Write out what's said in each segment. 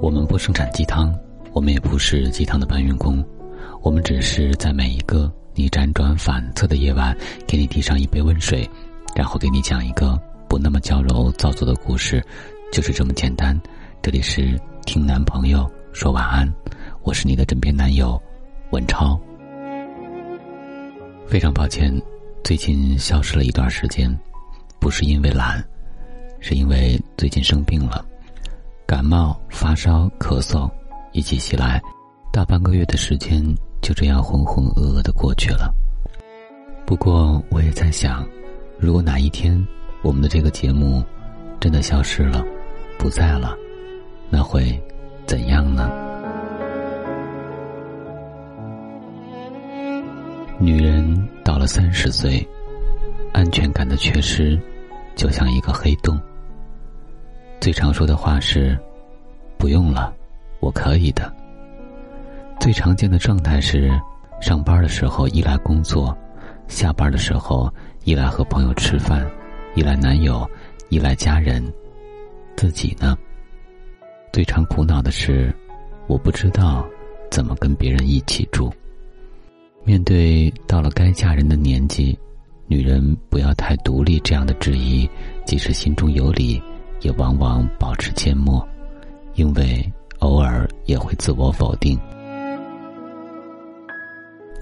我们不生产鸡汤，我们也不是鸡汤的搬运工，我们只是在每一个你辗转反侧的夜晚，给你递上一杯温水，然后给你讲一个不那么娇柔造作的故事，就是这么简单。这里是听男朋友说晚安，我是你的枕边男友文超。非常抱歉，最近消失了一段时间，不是因为懒，是因为最近生病了。感冒、发烧、咳嗽一起袭来，大半个月的时间就这样浑浑噩噩的过去了。不过我也在想，如果哪一天我们的这个节目真的消失了，不在了，那会怎样呢？女人到了三十岁，安全感的缺失，就像一个黑洞。最常说的话是：“不用了，我可以的。”最常见的状态是：上班的时候依赖工作，下班的时候依赖和朋友吃饭，依赖男友，依赖家人。自己呢？最常苦恼的是：我不知道怎么跟别人一起住。面对到了该嫁人的年纪，女人不要太独立这样的质疑，即使心中有理。也往往保持缄默，因为偶尔也会自我否定。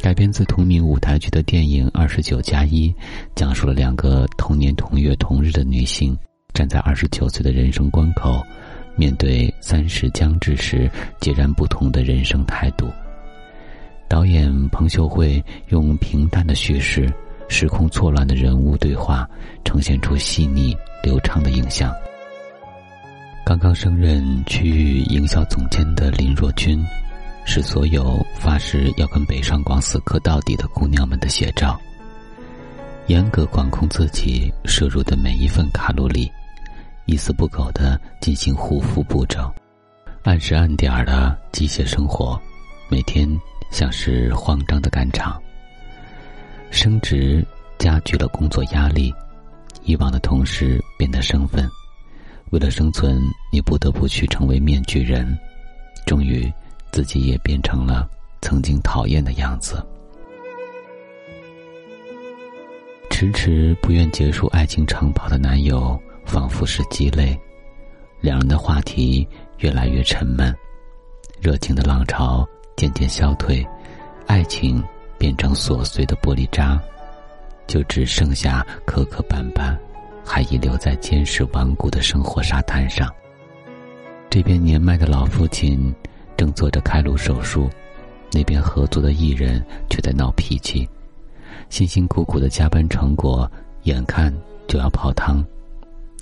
改编自同名舞台剧的电影《二十九加一》，讲述了两个同年同月同日的女性站在二十九岁的人生关口，面对三十将至时截然不同的人生态度。导演彭秀慧用平淡的叙事、时空错乱的人物对话，呈现出细腻流畅的影像。刚刚升任区域营销总监的林若君，是所有发誓要跟北上广死磕到底的姑娘们的写照。严格管控自己摄入的每一份卡路里，一丝不苟的进行护肤步骤，按时按点儿的机械生活，每天像是慌张的赶场。升职加剧了工作压力，以往的同事变得生分。为了生存，你不得不去成为面具人，终于，自己也变成了曾经讨厌的样子。迟迟不愿结束爱情长跑的男友，仿佛是鸡肋，两人的话题越来越沉闷，热情的浪潮渐渐消退，爱情变成琐碎的玻璃渣，就只剩下磕磕绊绊。还遗留在坚实顽固的生活沙滩上。这边年迈的老父亲正做着开颅手术，那边合作的艺人却在闹脾气，辛辛苦苦的加班成果眼看就要泡汤，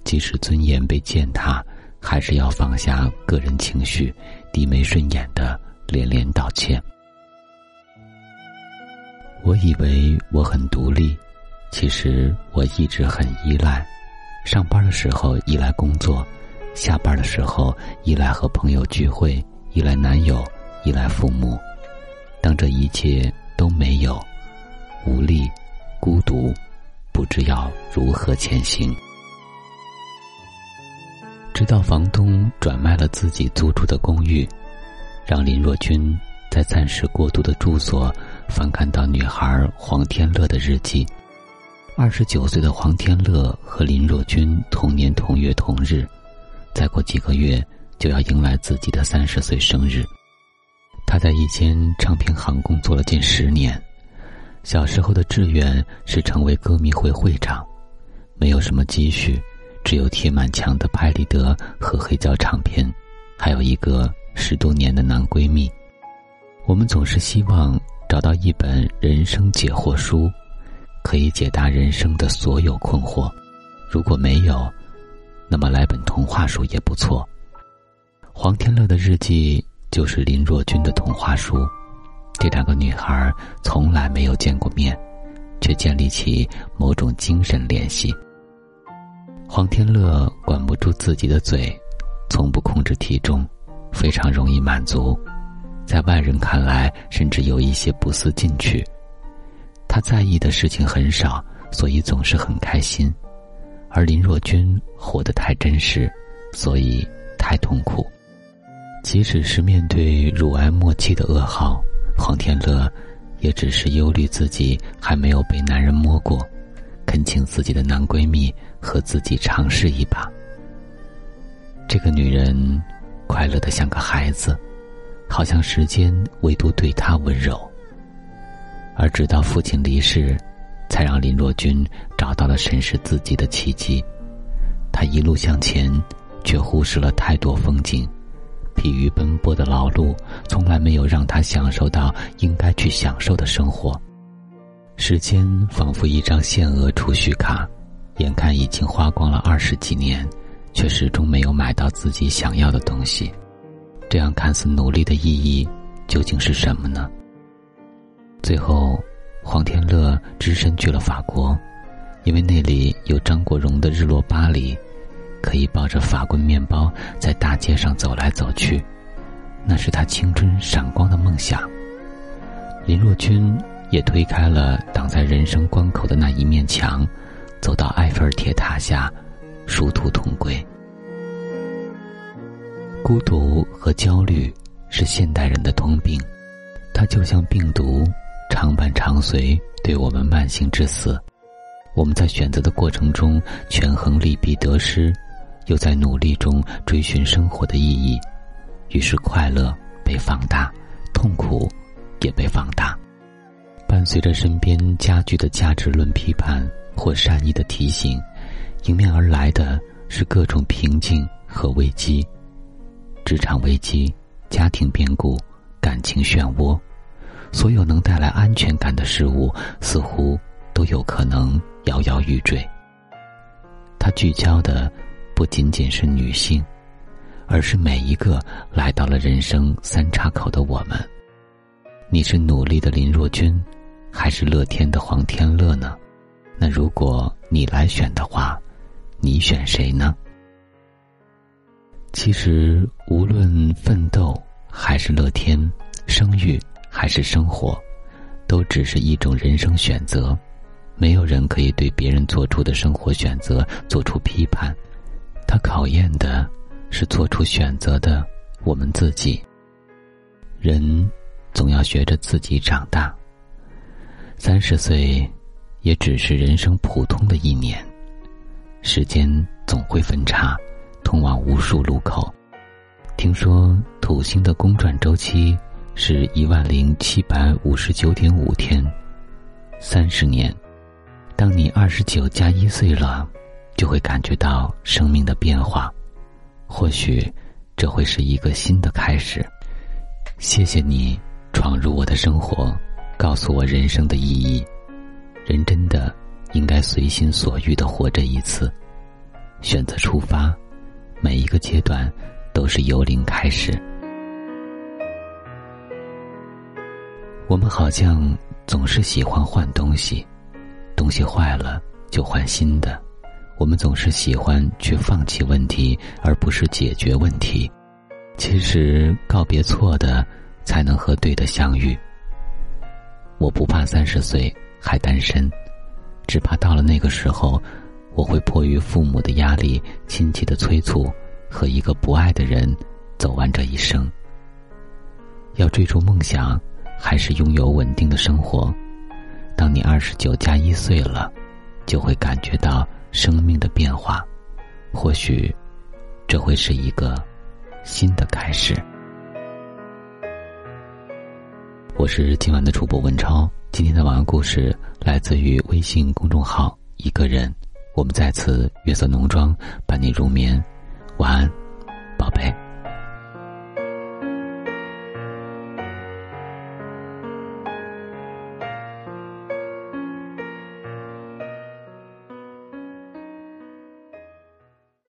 即使尊严被践踏，还是要放下个人情绪，低眉顺眼的连连道歉。我以为我很独立，其实我一直很依赖。上班的时候依赖工作，下班的时候依赖和朋友聚会，依赖男友，依赖父母。当这一切都没有，无力、孤独，不知要如何前行。直到房东转卖了自己租住的公寓，让林若君在暂时过渡的住所翻看到女孩黄天乐的日记。二十九岁的黄天乐和林若君同年同月同日，再过几个月就要迎来自己的三十岁生日。他在一间唱片行工作了近十年，小时候的志愿是成为歌迷会会长，没有什么积蓄，只有贴满墙的拍立得和黑胶唱片，还有一个十多年的男闺蜜。我们总是希望找到一本人生解惑书。可以解答人生的所有困惑，如果没有，那么来本童话书也不错。黄天乐的日记就是林若君的童话书，这两个女孩从来没有见过面，却建立起某种精神联系。黄天乐管不住自己的嘴，从不控制体重，非常容易满足，在外人看来甚至有一些不思进取。他在意的事情很少，所以总是很开心；而林若君活得太真实，所以太痛苦。即使是面对乳癌末期的噩耗，黄天乐也只是忧虑自己还没有被男人摸过，恳请自己的男闺蜜和自己尝试一把。这个女人快乐的像个孩子，好像时间唯独对她温柔。而直到父亲离世，才让林若君找到了审视自己的契机。他一路向前，却忽视了太多风景。疲于奔波的劳碌，从来没有让他享受到应该去享受的生活。时间仿佛一张限额储蓄卡，眼看已经花光了二十几年，却始终没有买到自己想要的东西。这样看似努力的意义，究竟是什么呢？最后，黄天乐只身去了法国，因为那里有张国荣的《日落巴黎》。可以抱着法棍面包在大街上走来走去，那是他青春闪光的梦想。林若君也推开了挡在人生关口的那一面墙，走到埃菲尔铁塔下，殊途同归。孤独和焦虑是现代人的通病，它就像病毒，常伴常随，对我们慢性致死。我们在选择的过程中权衡利弊得失。又在努力中追寻生活的意义，于是快乐被放大，痛苦也被放大。伴随着身边加剧的价值论批判或善意的提醒，迎面而来的是各种瓶颈和危机：职场危机、家庭变故、感情漩涡。所有能带来安全感的事物，似乎都有可能摇摇欲坠。他聚焦的。不仅仅是女性，而是每一个来到了人生三岔口的我们。你是努力的林若君，还是乐天的黄天乐呢？那如果你来选的话，你选谁呢？其实，无论奋斗还是乐天，生育还是生活，都只是一种人生选择。没有人可以对别人做出的生活选择做出批判。他考验的是做出选择的我们自己。人总要学着自己长大。三十岁，也只是人生普通的一年。时间总会分叉，通往无数路口。听说土星的公转周期是一万零七百五十九点五天，三十年。当你二十九加一岁了。就会感觉到生命的变化，或许这会是一个新的开始。谢谢你闯入我的生活，告诉我人生的意义。人真的应该随心所欲的活着一次，选择出发，每一个阶段都是由零开始。我们好像总是喜欢换东西，东西坏了就换新的。我们总是喜欢去放弃问题，而不是解决问题。其实告别错的，才能和对的相遇。我不怕三十岁还单身，只怕到了那个时候，我会迫于父母的压力、亲戚的催促，和一个不爱的人走完这一生。要追逐梦想，还是拥有稳定的生活？当你二十九加一岁了，就会感觉到。生命的变化，或许这会是一个新的开始。我是今晚的主播文超，今天的晚安故事来自于微信公众号“一个人”。我们在此月色浓妆伴你入眠，晚安，宝贝。